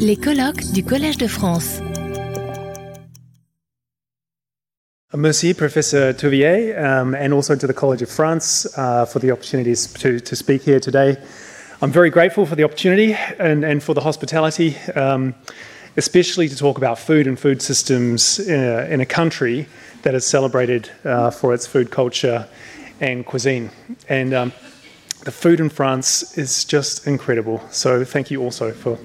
Les colloques du Collège de France. Merci, Professor Touvier, um, and also to the College of France uh, for the opportunities to, to speak here today. I'm very grateful for the opportunity and, and for the hospitality, um, especially to talk about food and food systems in a, in a country that is celebrated uh, for its food culture and cuisine. And um, the food in France is just incredible. So thank you also for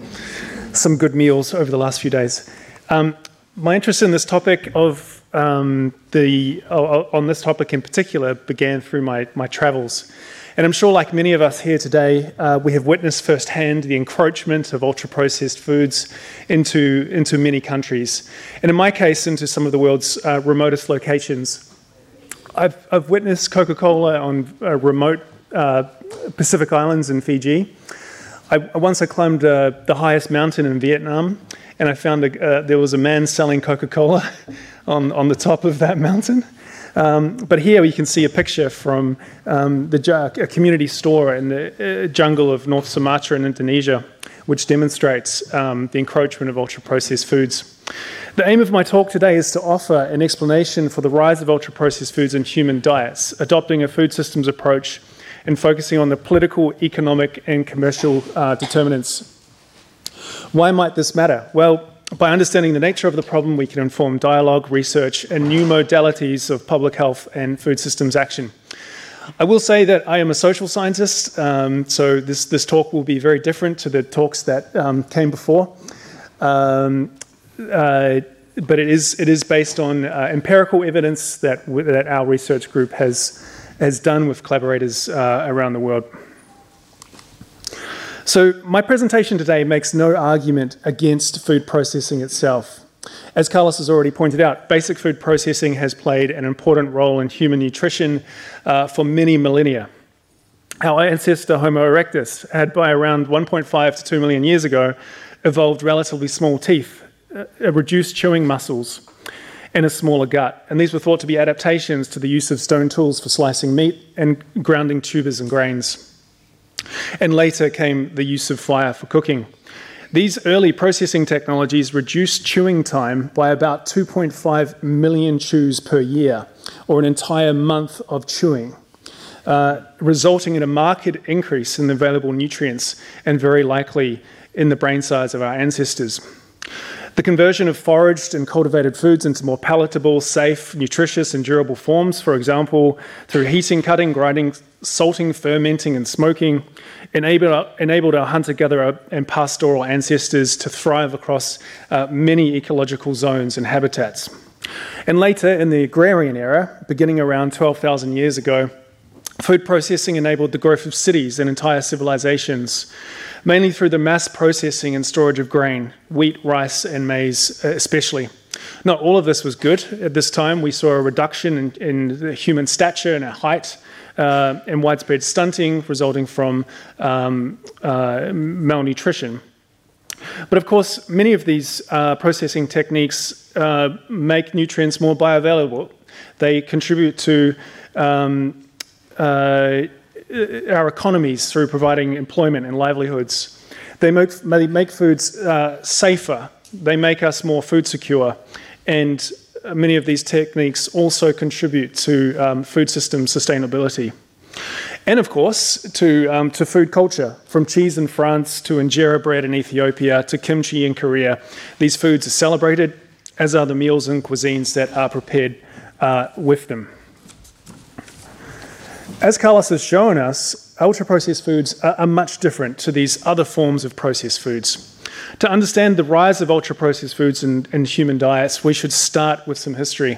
some good meals over the last few days. Um, my interest in this topic of um, the on this topic in particular began through my, my travels. And I'm sure, like many of us here today, uh, we have witnessed firsthand the encroachment of ultra processed foods into, into many countries. And in my case, into some of the world's uh, remotest locations. I've, I've witnessed Coca Cola on uh, remote uh, Pacific Islands in Fiji. I, once I climbed uh, the highest mountain in Vietnam, and I found a, uh, there was a man selling Coca Cola on, on the top of that mountain. Um, but here you can see a picture from um, the a community store in the uh, jungle of North Sumatra in Indonesia, which demonstrates um, the encroachment of ultra processed foods. The aim of my talk today is to offer an explanation for the rise of ultra processed foods in human diets, adopting a food systems approach and focusing on the political, economic, and commercial uh, determinants. Why might this matter? Well, by understanding the nature of the problem, we can inform dialogue, research, and new modalities of public health and food systems action. I will say that I am a social scientist, um, so this, this talk will be very different to the talks that um, came before. Um, uh, but it is, it is based on uh, empirical evidence that, that our research group has, has done with collaborators uh, around the world. So, my presentation today makes no argument against food processing itself. As Carlos has already pointed out, basic food processing has played an important role in human nutrition uh, for many millennia. Our ancestor Homo erectus had, by around 1.5 to 2 million years ago, evolved relatively small teeth, uh, reduced chewing muscles, and a smaller gut. And these were thought to be adaptations to the use of stone tools for slicing meat and grounding tubers and grains. And later came the use of fire for cooking. These early processing technologies reduced chewing time by about 2.5 million chews per year, or an entire month of chewing, uh, resulting in a marked increase in the available nutrients and very likely in the brain size of our ancestors. The conversion of foraged and cultivated foods into more palatable, safe, nutritious, and durable forms, for example, through heating, cutting, grinding, salting, fermenting, and smoking, enabled, enabled our hunter gatherer and pastoral ancestors to thrive across uh, many ecological zones and habitats. And later, in the agrarian era, beginning around 12,000 years ago, food processing enabled the growth of cities and entire civilizations mainly through the mass processing and storage of grain, wheat, rice, and maize, uh, especially. Not all of this was good. At this time, we saw a reduction in, in human stature and height, uh, and widespread stunting resulting from um, uh, malnutrition. But of course, many of these uh, processing techniques uh, make nutrients more bioavailable. They contribute to um, uh, our economies through providing employment and livelihoods. They make, make foods uh, safer, they make us more food secure, and many of these techniques also contribute to um, food system sustainability. And of course, to, um, to food culture, from cheese in France to injera bread in Ethiopia to kimchi in Korea. These foods are celebrated, as are the meals and cuisines that are prepared uh, with them. As Carlos has shown us, ultra processed foods are, are much different to these other forms of processed foods. To understand the rise of ultra processed foods in, in human diets, we should start with some history.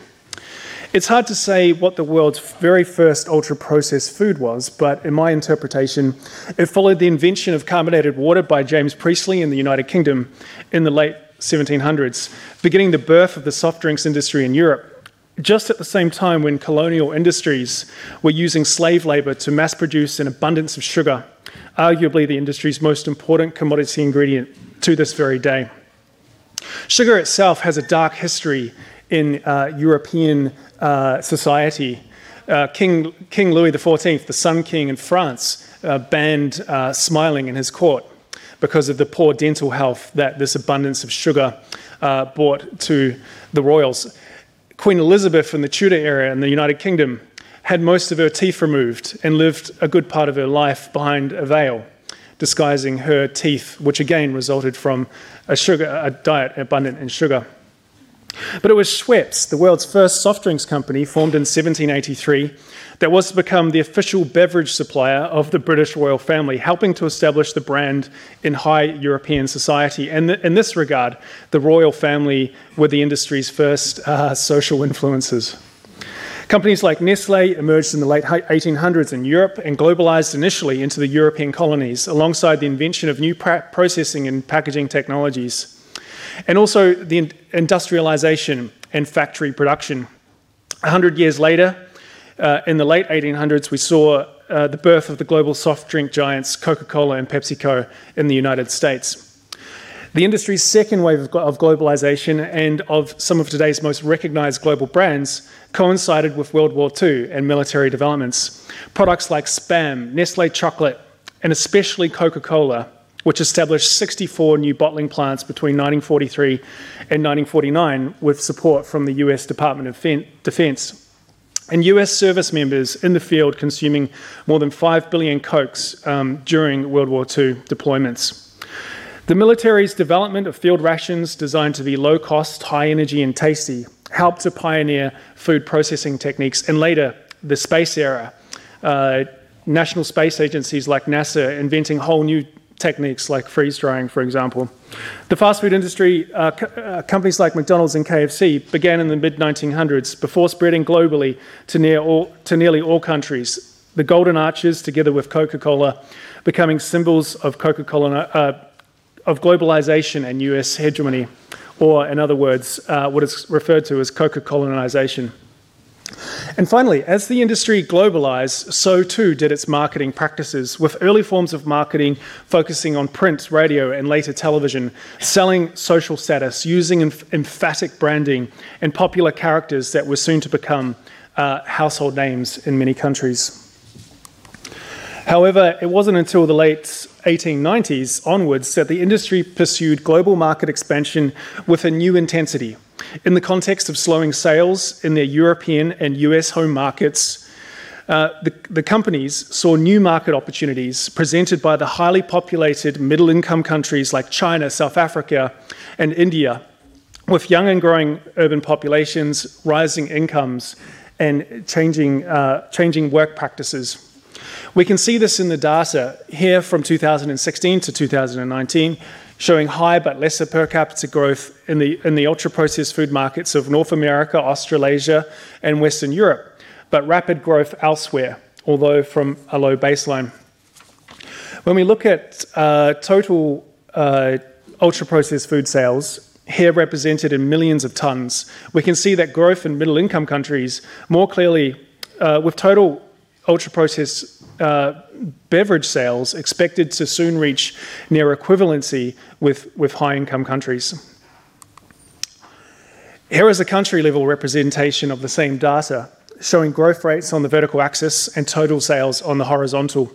It's hard to say what the world's very first ultra processed food was, but in my interpretation, it followed the invention of carbonated water by James Priestley in the United Kingdom in the late 1700s, beginning the birth of the soft drinks industry in Europe just at the same time when colonial industries were using slave labor to mass produce an abundance of sugar, arguably the industry's most important commodity ingredient to this very day. Sugar itself has a dark history in uh, European uh, society. Uh, King, King Louis XIV, the Sun King in France, uh, banned uh, smiling in his court. because of the poor dental health that this abundance of sugar uh, brought to the royals. Queen Elizabeth in the Tudor era in the United Kingdom had most of her teeth removed and lived a good part of her life behind a veil, disguising her teeth, which again resulted from a, sugar, a diet abundant in sugar. But it was Schweppes, the world's first soft drinks company, formed in 1783, that was to become the official beverage supplier of the British royal family, helping to establish the brand in high European society. And in this regard, the royal family were the industry's first uh, social influences. Companies like Nestle emerged in the late 1800s in Europe and globalized initially into the European colonies alongside the invention of new processing and packaging technologies and also the industrialization and factory production. A hundred years later, uh, in the late 1800s, we saw uh, the birth of the global soft drink giants Coca Cola and PepsiCo in the United States. The industry's second wave of, of globalization and of some of today's most recognized global brands coincided with World War II and military developments. Products like Spam, Nestle chocolate, and especially Coca Cola which established 64 new bottling plants between 1943 and 1949 with support from the US Department of Defense. And US service members in the field consuming more than 5 billion Cokes um, during World War II deployments. The military's development of field rations designed to be low cost, high energy, and tasty helped to pioneer food processing techniques, and later, the space era. Uh, national space agencies like NASA inventing whole new techniques like freeze drying, for example. The fast food industry, uh, uh, companies like McDonald's and KFC, began in the mid 1900s before spreading globally to, near all, to nearly all countries. The Golden Arches, together with Coca Cola, becoming symbols of Coca Cola, uh, of globalization and US hegemony, or in other words, uh, what is referred to as Coca Colonization. And finally, as the industry globalized, so too did its marketing practices, with early forms of marketing focusing on print, radio, and later television, selling social status, using emphatic branding, and popular characters that were soon to become uh, household names in many countries. However, it wasn't until the late 1890s onwards that the industry pursued global market expansion with a new intensity in the context of slowing sales in their European and US home markets, uh, the, companies saw new market opportunities presented by the highly populated middle income countries like China, South Africa, and India, with young and growing urban populations, rising incomes, and changing, uh, changing work practices. We can see this in the data here from 2016 to 2019 showing high but lesser per capita growth in the, in the ultra processed food markets of North America, Australasia, and Western Europe, but rapid growth elsewhere, although from a low baseline. When we look at uh, total uh, ultra processed food sales, here represented in millions of tons, we can see that growth in middle income countries more clearly, uh, with total ultra processed uh, beverage sales expected to soon reach near equivalency with, with high income countries. Here is a country level representation of the same data, showing growth rates on the vertical axis and total sales on the horizontal.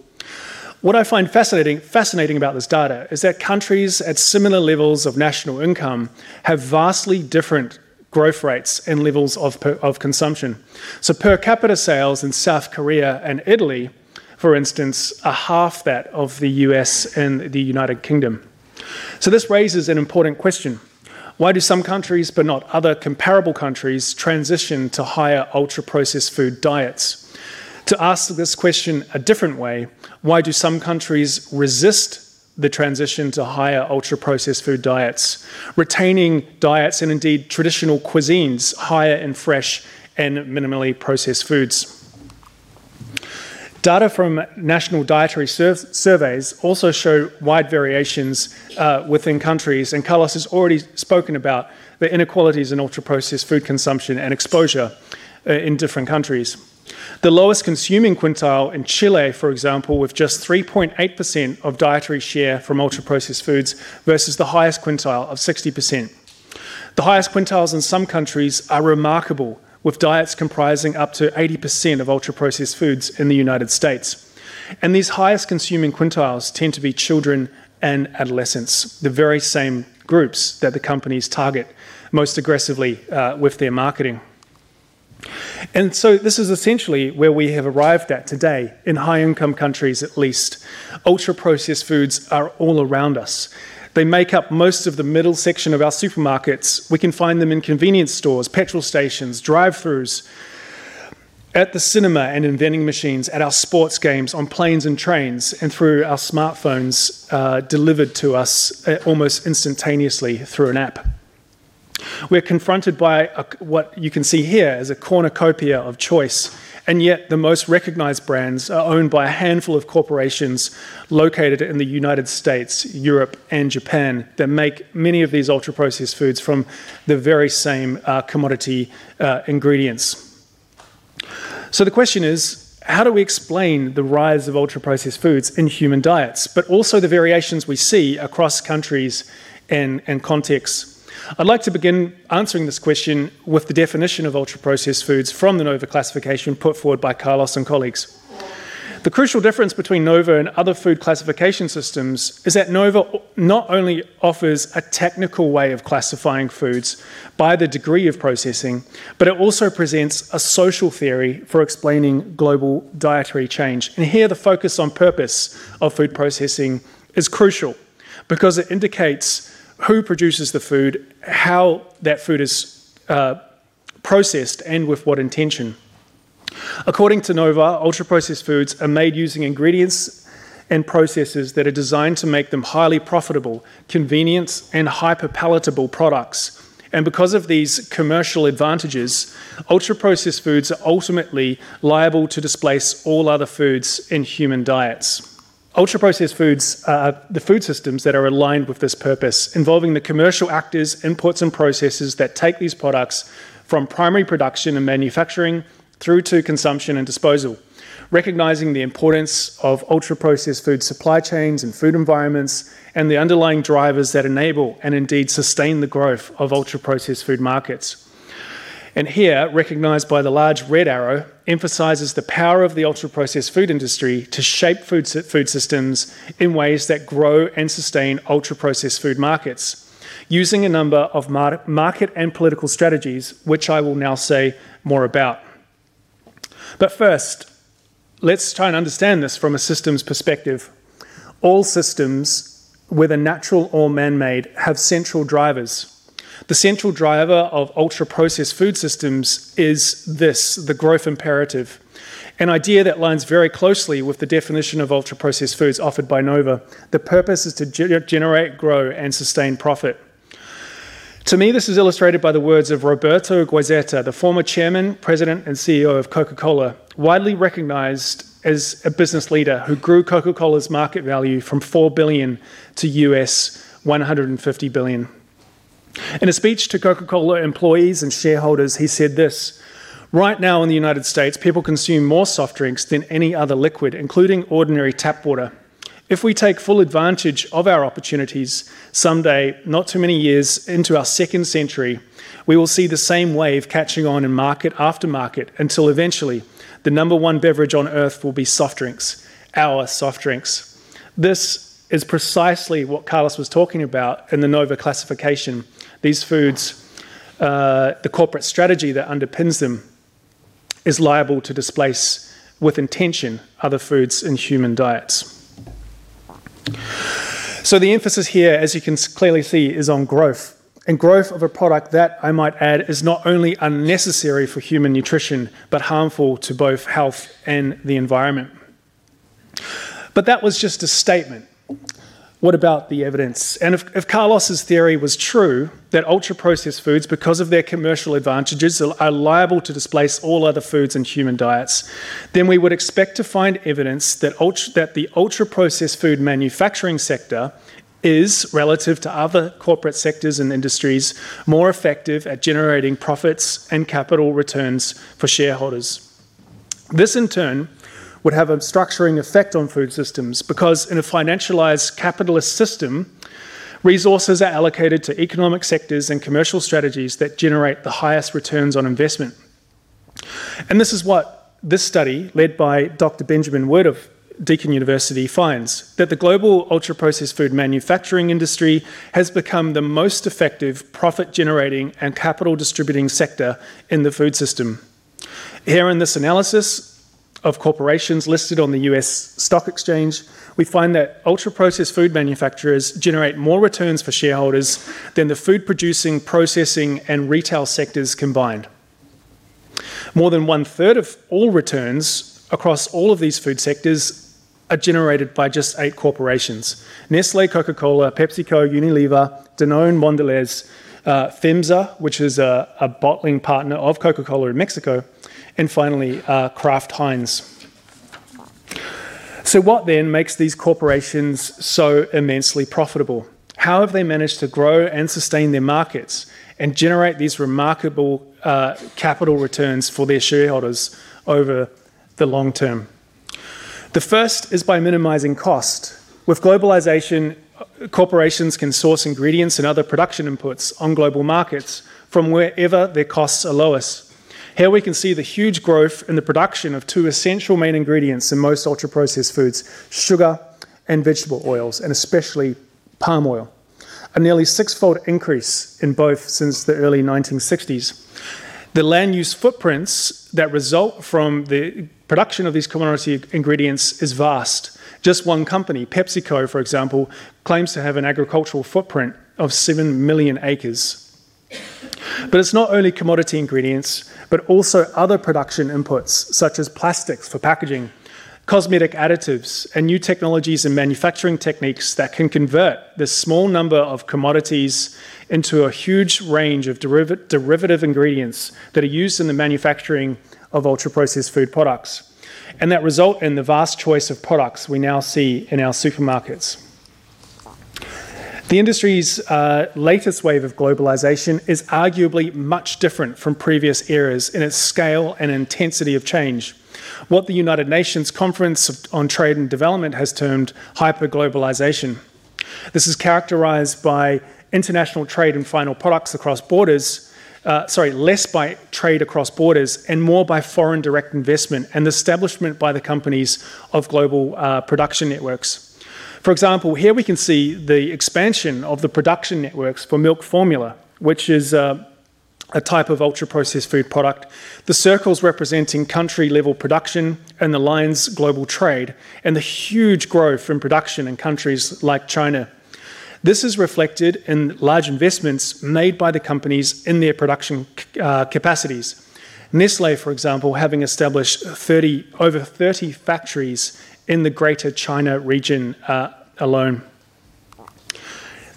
What I find fascinating, fascinating about this data is that countries at similar levels of national income have vastly different growth rates and levels of, of consumption. So, per capita sales in South Korea and Italy for instance, are half that of the US and the United Kingdom. So this raises an important question. Why do some countries, but not other comparable countries, transition to higher ultra processed food diets? To ask this question a different way, why do some countries resist the transition to higher ultra processed food diets, retaining diets and indeed traditional cuisines higher in fresh and minimally processed foods? Data from national dietary sur- surveys also show wide variations uh, within countries, and Carlos has already spoken about the inequalities in ultra processed food consumption and exposure uh, in different countries. The lowest consuming quintile in Chile, for example, with just 3.8% of dietary share from ultra processed foods versus the highest quintile of 60%. The highest quintiles in some countries are remarkable with diets comprising up to 80% of ultra processed foods in the United States. And these highest consuming quintiles tend to be children and adolescents, the very same groups that the companies target most aggressively uh, with their marketing. And so, this is essentially where we have arrived at today, in high income countries at least. Ultra processed foods are all around us. They make up most of the middle section of our supermarkets. We can find them in convenience stores, petrol stations, drive throughs, at the cinema and in vending machines, at our sports games, on planes and trains, and through our smartphones uh, delivered to us uh, almost instantaneously through an app. We're confronted by a, what you can see here as a cornucopia of choice, and yet the most recognized brands are owned by a handful of corporations located in the United States, Europe, and Japan that make many of these ultra processed foods from the very same uh, commodity uh, ingredients. So the question is how do we explain the rise of ultra processed foods in human diets, but also the variations we see across countries and, and contexts? I'd like to begin answering this question with the definition of ultra processed foods from the NOVA classification put forward by Carlos and colleagues. The crucial difference between NOVA and other food classification systems is that NOVA not only offers a technical way of classifying foods by the degree of processing, but it also presents a social theory for explaining global dietary change. And here, the focus on purpose of food processing is crucial because it indicates who produces the food, how that food is uh, processed, and with what intention. According to Nova, ultra processed foods are made using ingredients and processes that are designed to make them highly profitable, convenient, and hyper palatable products. And because of these commercial advantages, ultra processed foods are ultimately liable to displace all other foods in human diets. Ultra processed foods are the food systems that are aligned with this purpose, involving the commercial actors, inputs, and processes that take these products from primary production and manufacturing through to consumption and disposal, recognizing the importance of ultra processed food supply chains and food environments and the underlying drivers that enable and indeed sustain the growth of ultra processed food markets. And here, recognized by the large red arrow, emphasizes the power of the ultra processed food industry to shape food, food systems in ways that grow and sustain ultra processed food markets, using a number of market and political strategies, which I will now say more about. But first, let's try and understand this from a systems perspective. All systems, whether natural or man made, have central drivers. The central driver of ultra processed food systems is this the growth imperative, an idea that lines very closely with the definition of ultra processed foods offered by Nova. The purpose is to generate, grow, and sustain profit. To me, this is illustrated by the words of Roberto Goizueta, the former chairman, president, and CEO of Coca Cola, widely recognized as a business leader who grew Coca Cola's market value from 4 billion to US 150 billion. In a speech to Coca Cola employees and shareholders, he said this Right now in the United States, people consume more soft drinks than any other liquid, including ordinary tap water. If we take full advantage of our opportunities, someday, not too many years into our second century, we will see the same wave catching on in market after market until eventually the number one beverage on earth will be soft drinks, our soft drinks. This is precisely what Carlos was talking about in the NOVA classification. These foods, uh, the corporate strategy that underpins them, is liable to displace with intention other foods in human diets. So the emphasis here, as you can clearly see, is on growth. And growth of a product that, I might add, is not only unnecessary for human nutrition, but harmful to both health and the environment. But that was just a statement. What about the evidence? And if, if Carlos's theory was true, that ultra processed foods, because of their commercial advantages, are liable to displace all other foods in human diets, then we would expect to find evidence that, ultra, that the ultra processed food manufacturing sector is, relative to other corporate sectors and industries, more effective at generating profits and capital returns for shareholders. This, in turn, would have a structuring effect on food systems because, in a financialized capitalist system, resources are allocated to economic sectors and commercial strategies that generate the highest returns on investment. And this is what this study, led by Dr. Benjamin Wood of Deakin University finds that the global ultra processed food manufacturing industry has become the most effective profit generating and capital distributing sector in the food system. Here in this analysis of corporations listed on the US stock exchange, we find that ultra processed food manufacturers generate more returns for shareholders than the food producing, processing, and retail sectors combined. More than one third of all returns across all of these food sectors are generated by just eight corporations Nestle, Coca Cola, PepsiCo, Unilever, Danone, Mondelez, uh, FEMSA, which is a, a, bottling partner of Coca Cola in Mexico, and finally, uh, Kraft Heinz. So, what then makes these corporations so immensely profitable? How have they managed to grow and sustain their markets and generate these remarkable uh, capital returns for their shareholders over the long term? The first is by minimizing cost. With globalization, corporations can source ingredients and other production inputs on global markets from wherever their costs are lowest. Here we can see the huge growth in the production of two essential main ingredients in most ultra processed foods sugar and vegetable oils, and especially palm oil. A nearly six fold increase in both since the early 1960s. The land use footprints that result from the production of these commodity ingredients is vast. Just one company, PepsiCo, for example, claims to have an agricultural footprint of 7 million acres. But it's not only commodity ingredients, but also other production inputs, such as plastics for packaging, cosmetic additives, and new technologies and manufacturing techniques that can convert this small number of commodities into a huge range of deriv- derivative ingredients that are used in the manufacturing of ultra processed food products, and that result in the vast choice of products we now see in our supermarkets. The industry's uh, latest wave of globalization is arguably much different from previous eras in its scale and intensity of change. What the United Nations Conference on Trade and Development has termed hyperglobalization. This is characterized by international trade in final products across borders, uh, sorry, less by trade across borders and more by foreign direct investment and the establishment by the companies of global uh, production networks. For example, here we can see the expansion of the production networks for milk formula, which is uh, a type of ultra processed food product. The circles representing country level production and the lines global trade, and the huge growth in production in countries like China. This is reflected in large investments made by the companies in their production uh, capacities. Nestle, for example, having established 30, over 30 factories in the Greater China region uh, alone.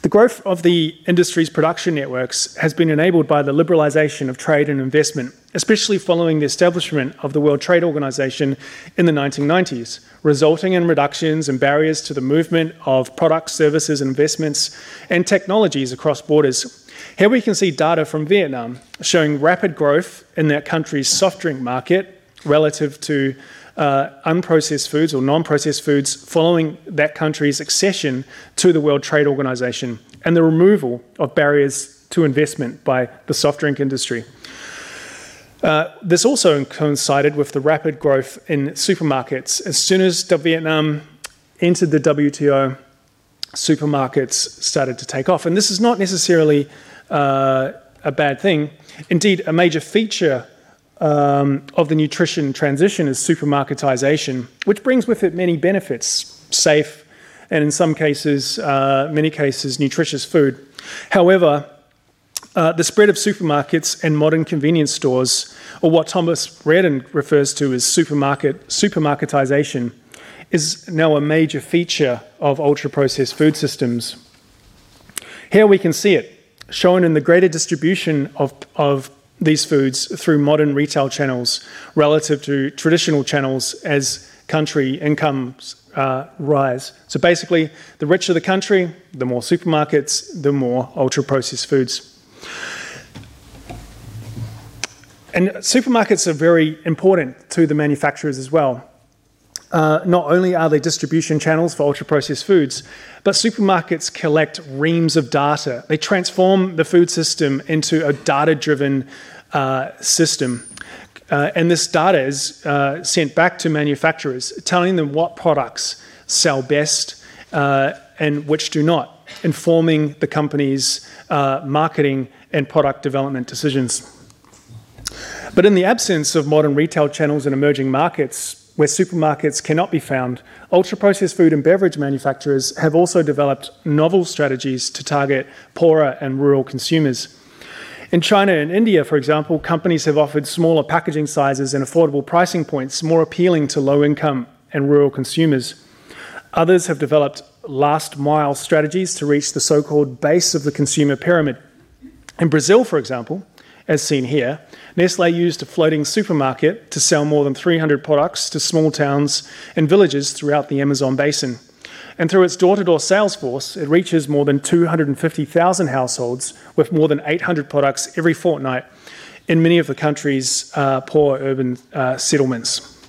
The growth of the industry's production networks has been enabled by the liberalisation of trade and investment, especially following the establishment of the World Trade Organization in the 1990s, resulting in reductions and barriers to the movement of products, services, investments, and technologies across borders. Here we can see data from Vietnam showing rapid growth in that country's soft drink market relative to uh, unprocessed foods or non processed foods following that country's accession to the World Trade Organization and the removal of barriers to investment by the soft drink industry. Uh, this also coincided with the rapid growth in supermarkets. As soon as Vietnam entered the WTO, supermarkets started to take off. And this is not necessarily uh, a bad thing. Indeed, a major feature um, of the nutrition transition is supermarketization, which brings with it many benefits, safe, and in some cases, uh, many cases, nutritious food. However, uh, the spread of supermarkets and modern convenience stores, or what Thomas Reardon refers to as supermarket supermarketization, is now a major feature of ultra processed food systems. Here we can see it shown in the greater distribution of, of these foods through modern retail channels relative to traditional channels as country incomes uh, rise. So basically, the richer the country, the more supermarkets, the more ultra processed foods. And supermarkets are very important to the manufacturers as well. Uh, not only are they distribution channels for ultra processed foods, but supermarkets collect reams of data. They transform the food system into a data driven uh, system. Uh, and this data is uh, sent back to manufacturers, telling them what products sell best uh, and which do not, informing the company's marketing and product development decisions. But in the absence of modern retail channels in emerging markets, where supermarkets cannot be found, ultra processed food and beverage manufacturers have also developed novel strategies to target poorer and rural consumers. In China and India, for example, companies have offered smaller packaging sizes and affordable pricing points more appealing to low income and rural consumers. Others have developed last mile strategies to reach the so called base of the consumer pyramid. In Brazil, for example, as seen here, Nestle used a floating supermarket to sell more than 300 products to small towns and villages throughout the Amazon basin. And through its door to door sales force, it reaches more than 250,000 households with more than 800 products every fortnight in many of the country's uh, poor urban uh, settlements.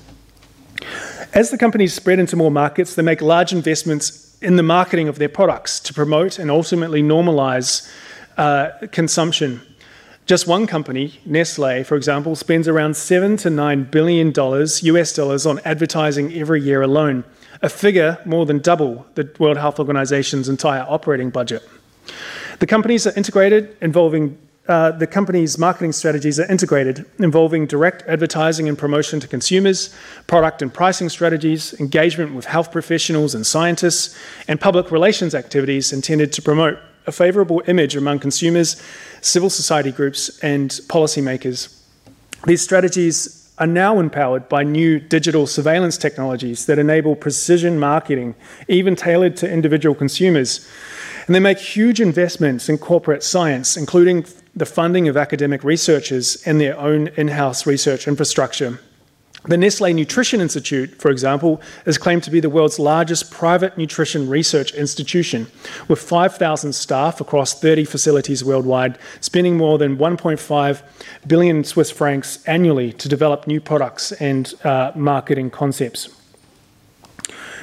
As the companies spread into more markets, they make large investments in the marketing of their products to promote and ultimately normalize uh, consumption. Just one company, Nestle, for example, spends around seven to nine billion dollars US dollars on advertising every year alone a figure more than double the World Health Organization's entire operating budget. The companies are integrated, involving uh, the company's marketing strategies are integrated, involving direct advertising and promotion to consumers, product and pricing strategies, engagement with health professionals and scientists, and public relations activities intended to promote a favourable image among consumers, civil society groups, and policymakers. These strategies are now empowered by new digital surveillance technologies that enable precision marketing, even tailored to individual consumers. And they make huge investments in corporate science, including the funding of academic researchers and their own in house research infrastructure. The Nestle Nutrition Institute, for example, is claimed to be the world's largest private nutrition research institution, with 5,000 staff across 30 facilities worldwide, spending more than 1.5 billion Swiss francs annually to develop new products and uh, marketing concepts.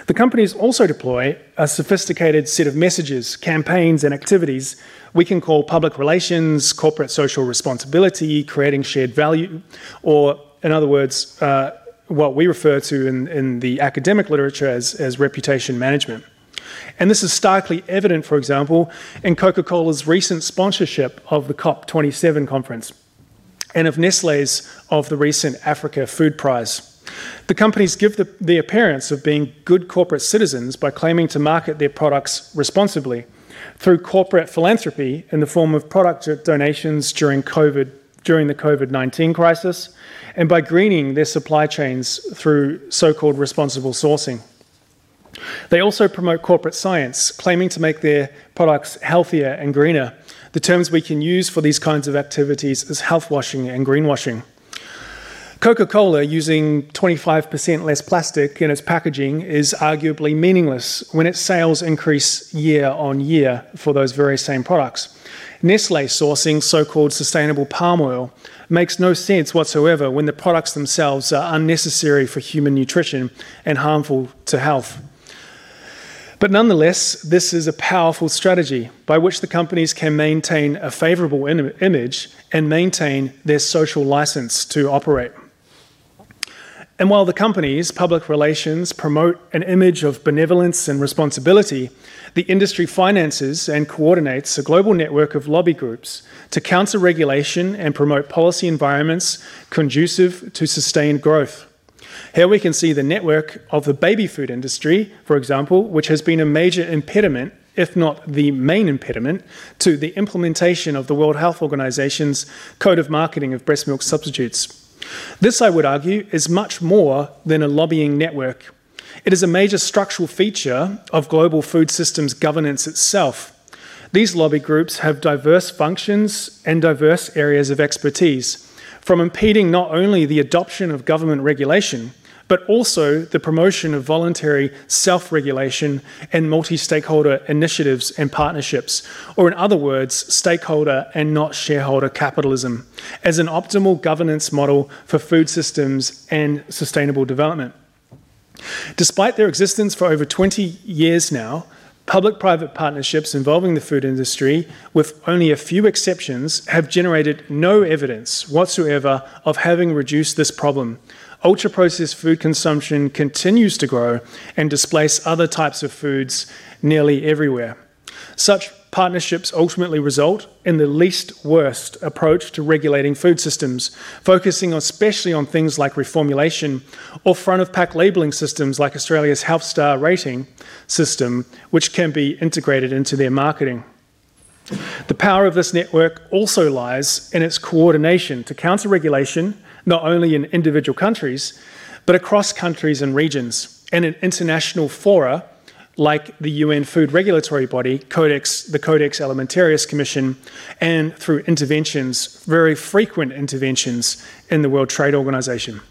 The companies also deploy a sophisticated set of messages, campaigns, and activities we can call public relations, corporate social responsibility, creating shared value, or in other words, uh, what we refer to in, in the academic literature as, as reputation management. And this is starkly evident, for example, in Coca Cola's recent sponsorship of the COP27 conference and of Nestle's of the recent Africa Food Prize. The companies give the, the appearance of being good corporate citizens by claiming to market their products responsibly through corporate philanthropy in the form of product donations during COVID during the COVID 19 crisis, and by greening their supply chains through so called responsible sourcing. They also promote corporate science, claiming to make their products healthier and greener. The terms we can use for these kinds of activities is health washing and greenwashing. Coca Cola using 25% less plastic in its packaging is arguably meaningless when its sales increase year on year for those very same products. Nestle sourcing so called sustainable palm oil makes no sense whatsoever when the products themselves are unnecessary for human nutrition and harmful to health. But nonetheless, this is a powerful strategy by which the companies can maintain a favourable image and maintain their social license to operate. And while the companies, public relations, promote an image of benevolence and responsibility, the industry finances and coordinates a global network of lobby groups to counter regulation and promote policy environments conducive to sustained growth. Here we can see the network of the baby food industry, for example, which has been a major impediment, if not the main impediment, to the implementation of the World Health Organization's Code of Marketing of Breast Milk Substitutes. This, I would argue, is much more than a lobbying network. It is a major structural feature of global food systems governance itself. These lobby groups have diverse functions and diverse areas of expertise, from impeding not only the adoption of government regulation, but also the promotion of voluntary self regulation and multi stakeholder initiatives and partnerships, or in other words, stakeholder and not shareholder capitalism, as an optimal governance model for food systems and sustainable development. Despite their existence for over 20 years now, Public private partnerships involving the food industry, with only a few exceptions, have generated no evidence whatsoever of having reduced this problem. Ultra processed food consumption continues to grow and displace other types of foods nearly everywhere. Such partnerships ultimately result in the least worst approach to regulating food systems, focusing especially on things like reformulation or front of pack labelling systems like Australia's Health Star rating system, which can be integrated into their marketing. The power of this network also lies in its coordination to counter regulation, not only in individual countries, but across countries and regions, and in international fora like the UN Food Regulatory Body, Codex, the Codex Alimentarius Commission, and through interventions, very frequent interventions in the World Trade Organization.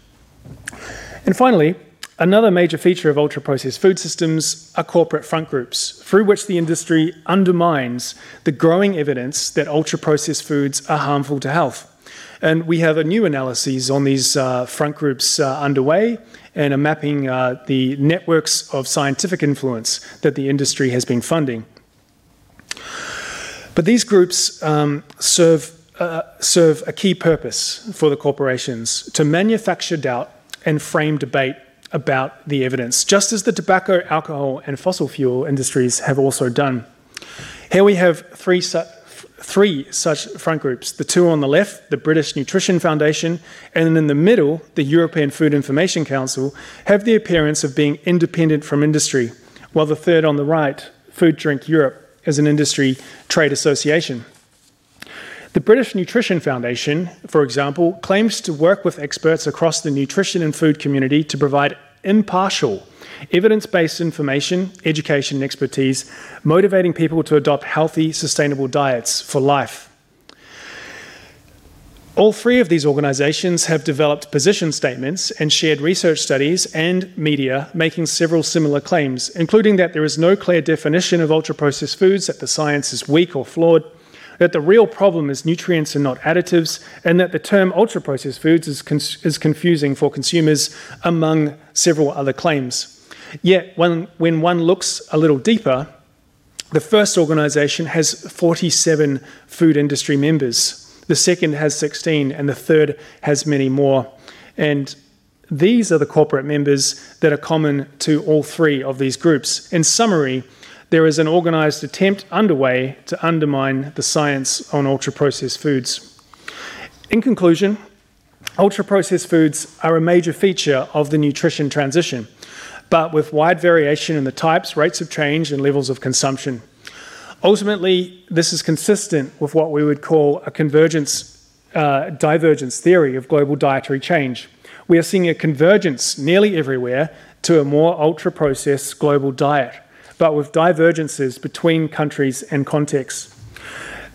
And finally, another major feature of ultra processed food systems are corporate front groups, through which the industry undermines the growing evidence that ultra processed foods are harmful to health. And we have a new analysis on these uh, front groups uh, underway and are mapping uh, the networks of scientific influence that the industry has been funding. But these groups um, serve, uh, serve a key purpose for the corporations to manufacture doubt and frame debate about the evidence, just as the tobacco, alcohol, and fossil fuel industries have also done. Here we have three, three such front groups the two on the left, the British Nutrition Foundation, and in the middle, the European Food Information Council, have the appearance of being independent from industry, while the third on the right, Food Drink Europe, is an industry trade association. The British Nutrition Foundation, for example, claims to work with experts across the nutrition and food community to provide impartial evidence based information, education, and expertise, motivating people to adopt healthy, sustainable diets for life. All three of these organisations have developed position statements and shared research studies and media making several similar claims, including that there is no clear definition of ultra processed foods, that the science is weak or flawed, that the real problem is nutrients and not additives, and that the term ultra processed foods is, is confusing for consumers, among several other claims. Yet, when, when one looks a little deeper, the first organisation has 47 food industry members, the second has 16, and the third has many more. And these are the corporate members that are common to all three of these groups. In summary, there is an organised attempt underway to undermine the science on ultra processed foods. In conclusion, ultra processed foods are a major feature of the nutrition transition but with wide variation in the types, rates of change, and levels of consumption. Ultimately, this is consistent with what we would call a convergence uh, divergence theory of global dietary change. We are seeing a convergence nearly everywhere to a more ultra processed global diet, but with divergences between countries and contexts.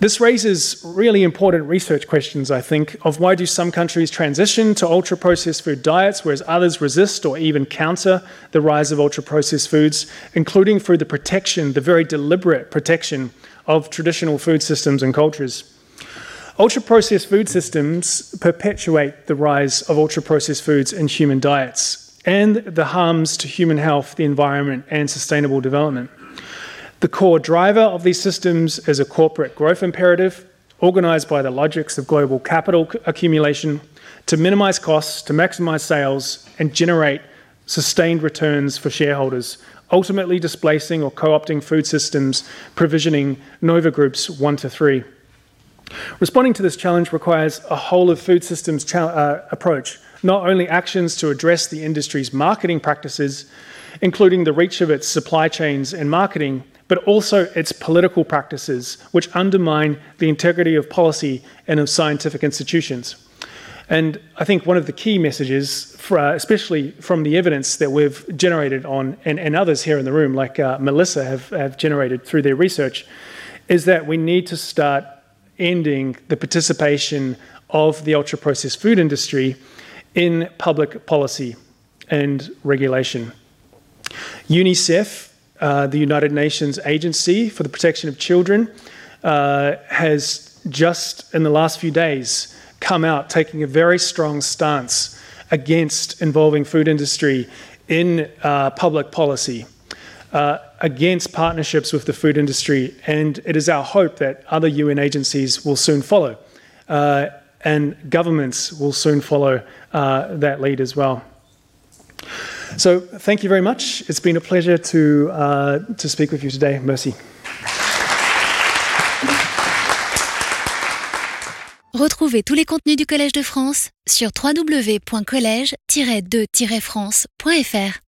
This raises really important research questions, I think, of why do some countries transition to ultra processed food diets, whereas others resist or even counter the rise of ultra processed foods, including through the protection, the very deliberate protection of traditional food systems and cultures. Ultra processed food systems perpetuate the rise of ultra processed foods in human diets and the harms to human health, the environment, and sustainable development. The core driver of these systems is a corporate growth imperative organized by the logics of global capital accumulation to minimize costs, to maximize sales, and generate sustained returns for shareholders, ultimately displacing or co opting food systems, provisioning Nova Groups 1 to 3. Responding to this challenge requires a whole of food systems uh, approach, not only actions to address the industry's marketing practices, including the reach of its supply chains and marketing, but also its political practices, which undermine the integrity of policy and of scientific institutions. And I think one of the key messages, for, uh, especially from the evidence that we've generated on, and, and others here in the room, like uh, Melissa, have, have generated through their research, is that we need to start ending the participation of the ultra processed food industry in public policy and regulation. UNICEF uh, the United Nations Agency for the Protection of Children, uh, has just in the last few days come out taking a very strong stance against involving food industry in uh, public policy. uh, against partnerships with the food industry, and it is our hope that other UN agencies will soon follow, uh, and governments will soon follow uh, that lead as well. So, thank you very much. It's been a pleasure to, uh, to speak with you today. Merci. Retrouvez tous les contenus du Collège de France sur www.colège-2-france.fr.